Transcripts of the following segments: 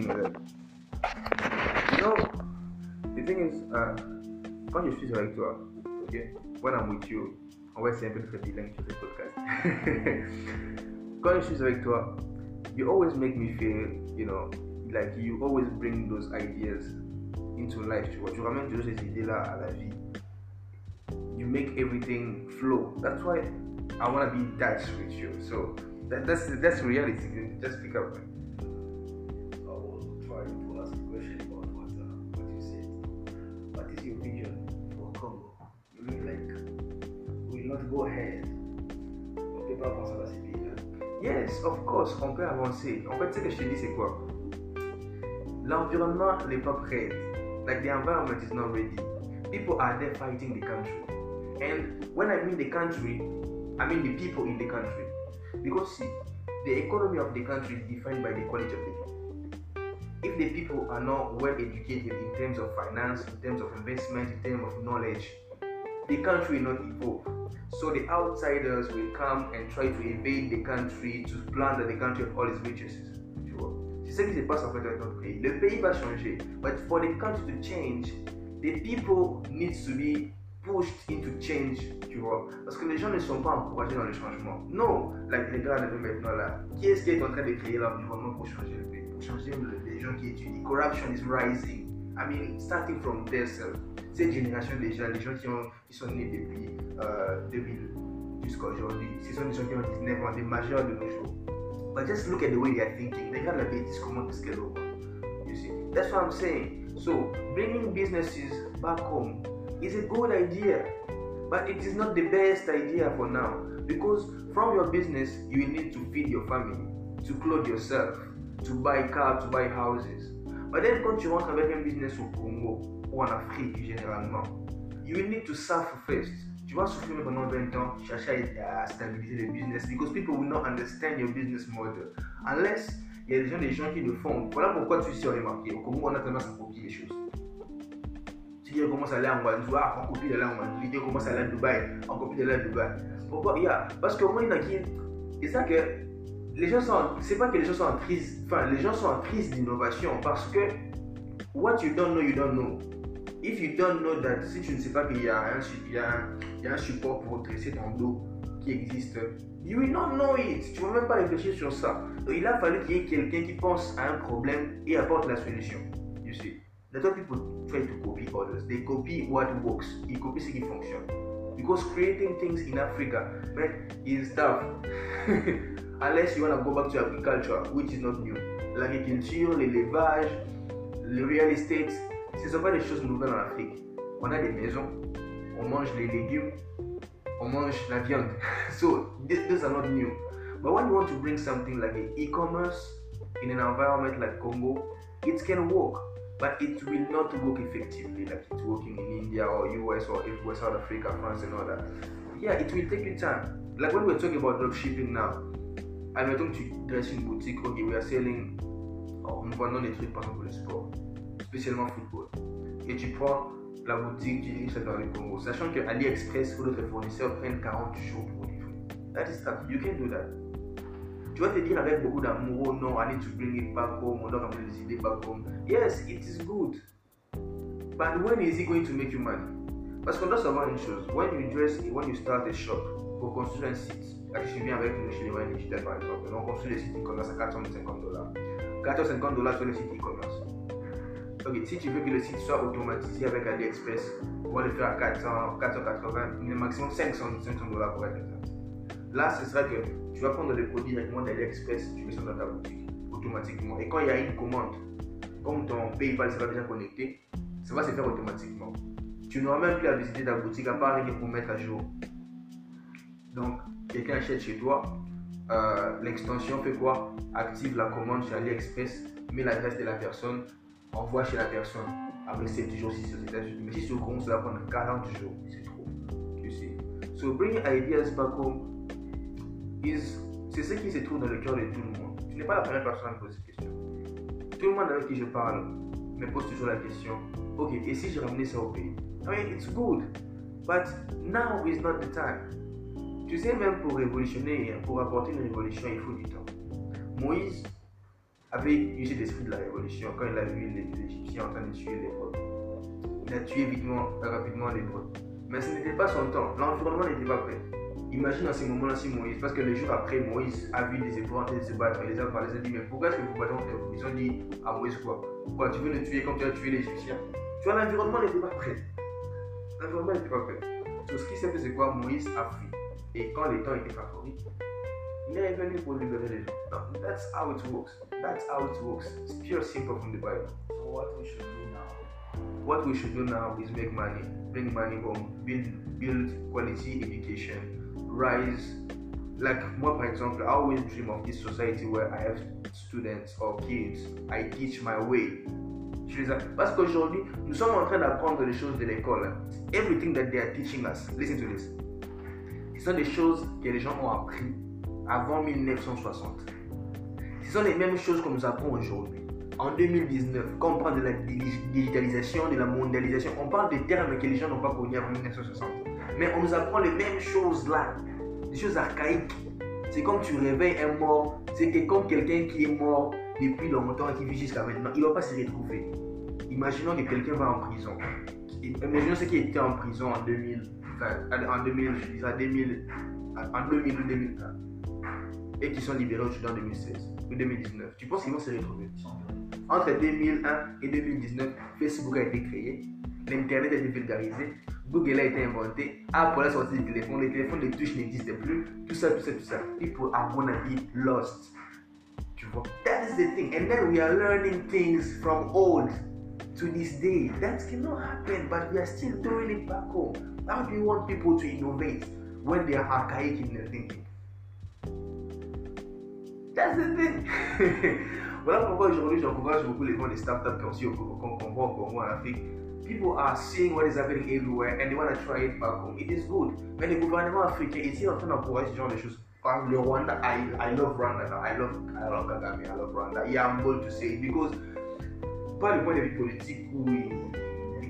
meaning of that. You know, the thing is, uh, quand je suis avec toi, ok, when I'm with you, on va essayer un peu de faire bilingue sur ce podcast. quand je suis avec you always make me feel, you know, like you always bring those ideas into life. Tu ramènes ces idées-là à la vie. You make everything flow. That's why I want to be Dutch with you. So that, that's that's reality. Just pick up. Is your vision for Congo? You mean like we will not go ahead? Pays-là. Yes, of course, on peut avancer. En fait, ce que je te dis, c'est quoi L'environnement n'est pas prêt. Like the environment is not ready. People are there fighting the country. And when I mean the country, I mean the people in the country. Because see, the economy of the country is defined by the quality of the. If the people are not well educated in terms of finance, in terms of investment, in terms of knowledge, the country will not evolve. So the outsiders will come and try to invade the country to plunder the country of all its riches. Tu vois? C'est ce qui se passe en fait avec notre pays. Le pays va changer, but for the country to change, the people needs to be pushed into change, tu vois. Parce que les gens ne sont pas encouragés dans le changement. Non, like les gars de maintenant là, qui est-ce qui est en train de créer l'environnement pour changer le pays, changer le- les gens étudient. Corruption is rising. I mean, starting from there, self. Cette génération déjà, les gens qui, ont, qui sont nés depuis euh, 2000 jusqu'à aujourd'hui, ce sont des gens qui ont 19 ans, des majeurs de nos jours. But just look at the way they are thinking. Regarde la bêtise, comment est-ce qu'elle. You see, that's what I'm saying. So, bringing businesses back home is a good idea, but it is not the best idea for now. Because from your business, you will need to feed your family, to clothe yourself, to buy cars, to buy houses. But then, quand tu rentres avec un business au Congo ou en Afrique généralement, you will need to suffer first. Tu vas souffrir pendant 20 ans, chercher à, stabiliser le business because people will not understand your business model. Unless il y a gens, des gens qui le font. Voilà pourquoi tu sais, on est marqué. Au Congo, on a tendance à copier les choses. Si quelqu'un commence à aller en Guadeloupe, ah, on copie là en Guadeloupe. Quelqu'un commence à aller à Dubaï, on copie là à Dubaï. Pourquoi? Il y a Parce qu'au moins, il y a qui. C'est ça que les gens sont. C'est pas que les gens sont en crise. Enfin, les gens sont en crise d'innovation parce que what you don't know, you don't know. If you don't know that, si tu ne sais pas qu'il y y y a un support pour dresser ton dos qui existe, you will not know it. Tu vas même pas réfléchir sur ça. Donc, il a fallu qu'il y ait quelqu'un qui pense à un problème et apporte la solution. You see, that's why people try to copy others. They copy what works. Ils copient ce qui fonctionne. Because creating things in Africa, man, is tough. Unless you want to go back to agriculture, which is not new. L'agriculture, l'élevage, le real estate, ce ne sont pas des choses nouvelles en Afrique. On a des maisons, on mange les légumes, on mange la viande. so th- those are not new. But when you want to bring something like e-commerce in an environment like Congo, it can work, but it will not work effectively like it's working in India or US or everywhere, South Africa, France, and all that. Yeah, it will take you time. Like when we're talking about dropshipping now, admettons que tu dresses une boutique, ok, we are selling, nous vendons des trucs par exemple pour le sport, spécialement football. Et tu prends la boutique, tu diriges ça dans le Congo, sachant que AliExpress ou d'autres fournisseurs prennent 40 jours pour livrer. That is tough. You can do that. Tu vas te dire avec beaucoup d'amour, non, I need to bring it back home, on doit ramener des idées back home. Yes, it is good. But when is it going to make you money? Parce qu'on doit savoir une chose. When you dress, when you start a shop, pour construire un site, là, je avec les moyens digital par exemple, on construit des sites e-commerce à 450 dollars. 450 dollars sur le site e-commerce. Ok, si tu veux que le site soit automatisé avec AliExpress, on va le faire à 400, 480, mais maximum 500, 500 dollars pour être exact. Là, ce sera que tu vas prendre le produit directement d'AliExpress, tu mets ça dans ta boutique automatiquement. Et quand il y a une commande, comme ton PayPal sera déjà connecté, ça va se faire automatiquement. Tu n'auras même plus à visiter ta boutique à part pour mettre à jour. Donc, quelqu'un achète chez toi, euh, l'extension fait quoi? Active la commande chez AliExpress, met l'adresse de la personne, envoie chez la personne. Après 7 jours si c'est aux États-Unis. Mais si c'est au Congo, ça va prendre 40 jours. C'est trop. Tu sais. So, bringing ideas back home is. C'est ce qui se trouve dans le cœur de tout le monde. Tu n'es pas la première personne à me poser cette question. Tout le monde avec qui je parle me pose toujours la question Ok, et si je ramenais ça au pays? I mean, it's good, but now is not the time. Tu sais, même pour révolutionner, pour apporter une révolution, il faut du temps. Moïse, avait eu cet esprit de la révolution quand il a vu les Égyptiens en train de tuer les Hébreux. Il a tué rapidement les Hébreux. Mais ce n'était pas son temps. L'environnement n'était pas prêt. Imagine à ce moment-là si Moïse, parce que le jour après, Moïse a vu des Hébreux en train de se battre. Et les hommes parlaient, dit Mais pourquoi est-ce que vous battez Ils ont dit à Moïse quoi? Quoi, tu veux le tuer comme tu as tué l'Égyptien? Tu vois, l'environnement n'était pas prêt. L'environnement n'était pas prêt. Tout ce qui s'est fait, c'est quoi? Moïse a fui. Et quand les temps étaient favoris, il est venu pour libérer les gens. No, that's how it works. That's how it works. It's pure simple from the Bible. So what we should do now? What we should do now is make money, bring money home, build build quality education, rise. Like moi par exemple, I always dream of this society where I have students or kids. I teach my way. Parce qu'aujourd'hui, nous sommes en train d'apprendre les choses de l'école. Everything that they are teaching us, listen to this. Ce sont des choses que les gens ont appris avant 1960. Ce sont les mêmes choses que nous apprenons aujourd'hui. En 2019, quand on parle de la digitalisation, de la mondialisation, on parle des termes que les gens n'ont pas connus avant 1960. Mais on nous apprend les mêmes choses là, des choses archaïques. C'est comme tu réveilles un mort, c'est comme quelqu'un qui est mort depuis longtemps et qui vit jusqu'à maintenant, il ne va pas se retrouver. Imaginons que quelqu'un va en prison. Imaginons ce qui était en prison en 2020, en 2000, je dirais 2000, en 2000 ou 2001 et qui sont libérés aujourd'hui en 2016 ou 2019. Tu penses qu'ils vont se retrouver? Entre 2001 et 2019, Facebook a été créé, l'Internet a été vulgarisé, Google a été inventé, Apple a sorti des téléphones, les téléphones de touche n'existaient plus, tout ça, tout ça, tout ça. People are gonna be lost. Tu vois? That is the thing. And then we are learning things from old to this day. That cannot happen, but we are still doing it back home. How do you want people to innovate when they are archaic in their thinking? That's the thing. voilà pourquoi aujourd'hui j'encourage beaucoup les gens des startups ont aussi qu'on voit au Congo en Afrique. People are seeing what is happening everywhere and they want to try it back home. It is good. Mais le gouvernement africain est en train d'encourager ce genre de choses. Comme le Rwanda, I, I love Rwanda now. I love, I love Kagame, I love Rwanda. Yeah, I'm bold to say it because, pas du point de vue politique où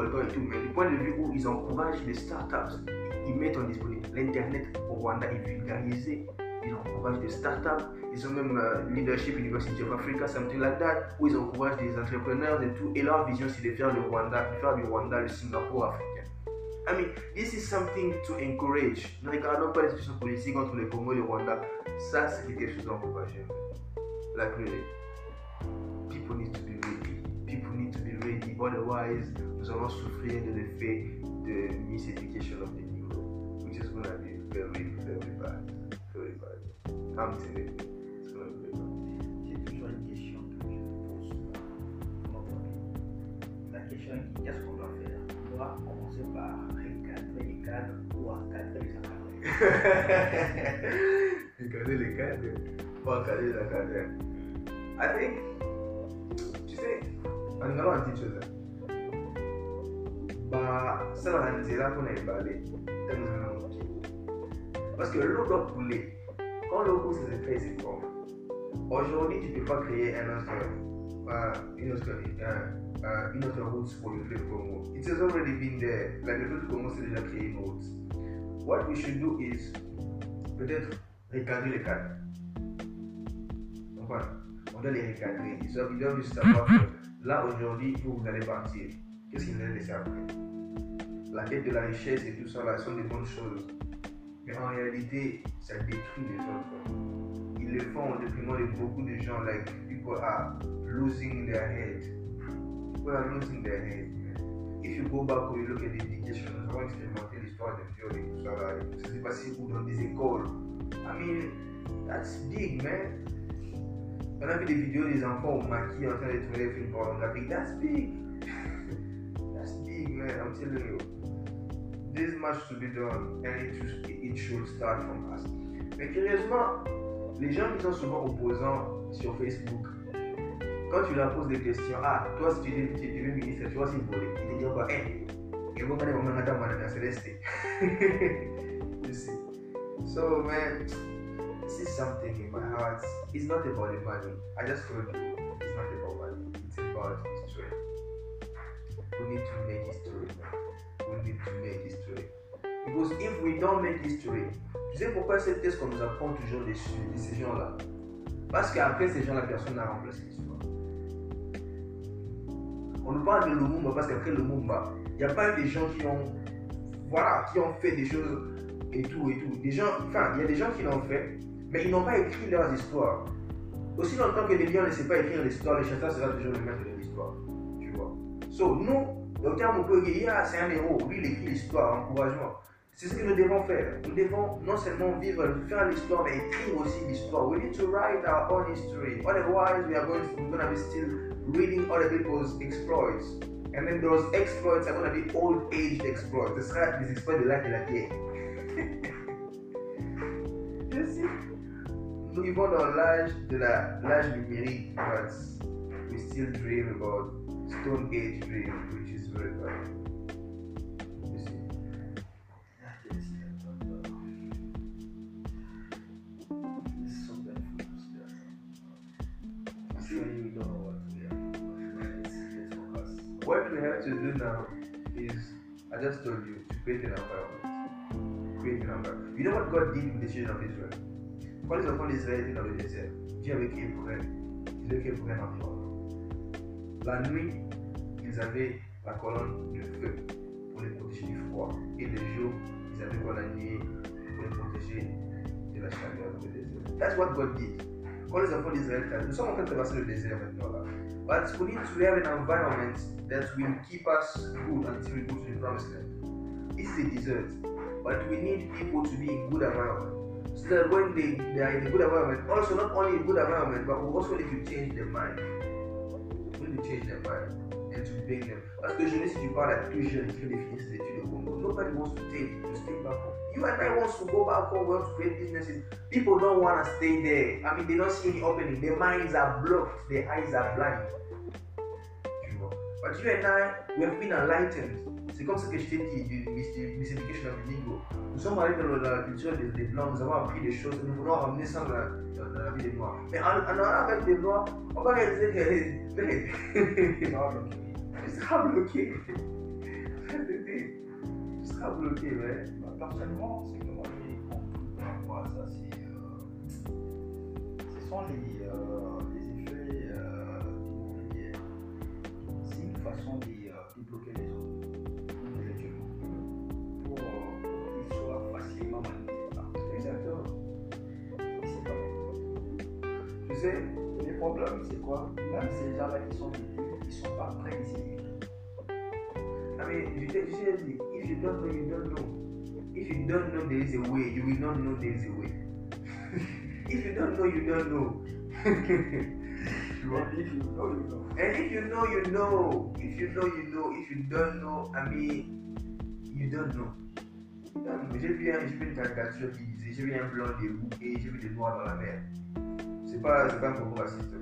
et tout, mais du point de vue où ils encouragent les startups. Ils mettent en disponibilité. L'Internet au Rwanda est vulgarisé. Ils encouragent des startups ils ont même uh, Leadership University of Africa, something like that, où ils encouragent des entrepreneurs et tout. Et leur vision, c'est de faire le Rwanda, de faire du Rwanda le Singapour africain. I mean, this is something to encourage. Ne regardons pas les situations politiques entre le Congo et le Rwanda. Ça, c'est quelque chose d'encourageant. Like really, people need to be ready. People need to be ready. Otherwise, nous allons souffrir de l'effet de miseducation of the Negro, which is going to be very, very bad. Very bad. I'm telling you. qu'est-ce qu'on doit faire? On doit commencer par recadrer les cadres ou encadrer les encadrés. recadrer les cadres ou encadrer les encadrés. I think, tu sais, en allant en chose, na moki parce que l'eau doit couler quand l'eau coule c'est très étrange aujourd'hui tu peux pas créer un autre uh, une autre uh, uh, une autre route pour le fleuve Congo. It has already been there. Like le fleuve Congo s'est déjà créé une route. What we should do is peut-être recadrer les cadres. Enfin, on doit les recadrer. Ils doivent juste savoir que là aujourd'hui, où vous allez partir, qu'est-ce qu'ils allez laisser après La quête de la richesse et tout ça là sont des bonnes choses. Mais en réalité, ça détruit les autres. Ils le font au détriment de beaucoup de gens. Like people are losing their head. People are losing their head. If you go back or you look at the education, nous avons expérimenté l'histoire des viols et tout ça là. Ça s'est passé où dans des écoles. I mean, that's big, man. On a vu des vidéos des enfants au maquis en train de tourner des films pornographiques. That's big. that's big, man. I'm telling you. There's much to be done and it should, it should start from us. Mais curieusement, les gens qui sont souvent opposants sur Facebook, quand tu leur poses des questions, ah, toi si tu es, es ministre, tu vois s'il volait, ils te disent quoi, eh, et vous allez vraiment attendre à céleste. You see. So, man, this is something in my heart. It's not about the money. I just told you, it's not about money. It's about history. We need to make history, man. To make history. Because if we don't make history, tu sais pourquoi cette thèse qu'on nous apprend toujours de, ces gens-là Parce qu'après ces gens, la personne n'a remplacé l'histoire. On nous parle de Lumumba parce qu'après Lumumba, il n'y a pas des gens qui ont, voilà, qui ont fait des choses et tout et tout. Des gens, il y a des gens qui l'ont fait, mais ils n'ont pas écrit leurs histoires. Aussi longtemps que les lions ne savent pas écrire l'histoire, le chanteur sera toujours le maître de l'histoire. Tu vois. So, nous, Docteur Mukwege, c'est un héros. Lui, il écrit l'histoire, encouragement. C'est ce que nous devons faire. Nous devons non seulement vivre, faire l'histoire, mais écrire aussi l'histoire. We need to write our own history. Otherwise, we are going to, we're going to be still reading other people's exploits. And then those exploits are going to be old aged exploits. Ce sera des exploits de l'âge de la pierre. Je sais. Nous vivons dans l'âge de la l'âge numérique, but we still dream about Stone Age dream, is. You see. It's so to see sure you don't know what for us. What we have to do now is, I just told you, to create an environment. Create an environment. You know what God did with the children of Israel? Les enfants d'Israël étaient dans le désert, Dieu avait créé pour elles, Dieu avait créé pour elles un. La nuit, ils avaient la colonne de feu pour les protéger du froid. Et le jour, ils avaient pour les protéger de la chaleur dans le désert. That's what God did. Quand les enfants d'Israël, nous sommes en train de traverser le désert maintenant là. But we need to have an environment that will keep us good until we go to the promised land. Is a desert, but we need people to be in good environment. So that when they, they are in a good environment, also not only a good environment, but also need to change their mind. We need to change their mind and to bring them. Parce que je ne sais si tu parles à tous les qui les études au Congo. Nobody wants to take to stay back home. You and I want to go back home, want to create businesses. People don't want to stay there. I mean, they don't see any opening. Their minds are blocked. Their eyes are blind. Tu vois. But you and I, we have been enlightened. C'est comme ça que je t'ai dit, du Miss Education of Indigo. Nous sommes allés dans la culture des, des Blancs, nous avons appris des choses, nous voulons ramener ça dans la, dans, la vie des Noirs. Mais en, allant avec des Noirs, on va réaliser que all okay. tu seras bloqué. tu seras bloqué, mais. Bah, personnellement, ce que moi compris par rapport à ça, c'est. euh, ce sont les, euh, les effets euh. C'est une façon de euh, débloquer les Sais, Le problème, c'est quoi? Même ces gens-là qui sont éduqués, ils ne sont pas éduquer. I mean, you, you see, if you don't know, you don't know. If you don't know there is a way, you will not know there is a way. if you don't know, you don't know. And if you know, you know. And if you know, you know. If you know, you know. If you don't know, I mean, you don't know. J'ai vu, un- j'ai vu une caricature qui disait j'ai vu un blanc des et j'ai vu des noirs dans la mer. C'est pas, pas un propos raciste.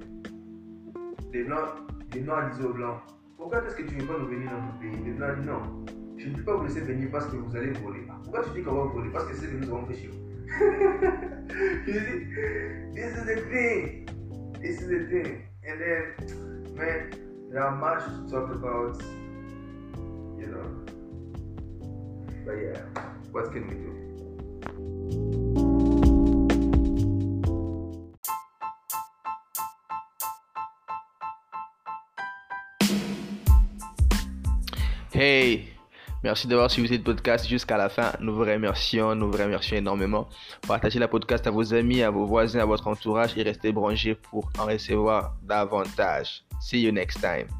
Les blancs, les noirs disaient aux blancs Pourquoi est-ce que tu ne veux pas nous venir dans notre pays? Les blancs disent Non, je ne peux pas vous laisser venir parce que vous allez voler. Ah, Pourquoi tu dis qu'on va voler? Parce que c'est ce que nous avons fait chez vous. you see, this is the thing. This is the thing. And then, man, there are much to talk about, you know. But yeah, what can we do? Hey, merci d'avoir suivi ce podcast jusqu'à la fin. Nous vous remercions, nous vous remercions énormément. Partagez la podcast à vos amis, à vos voisins, à votre entourage et restez branchés pour en recevoir davantage. See you next time.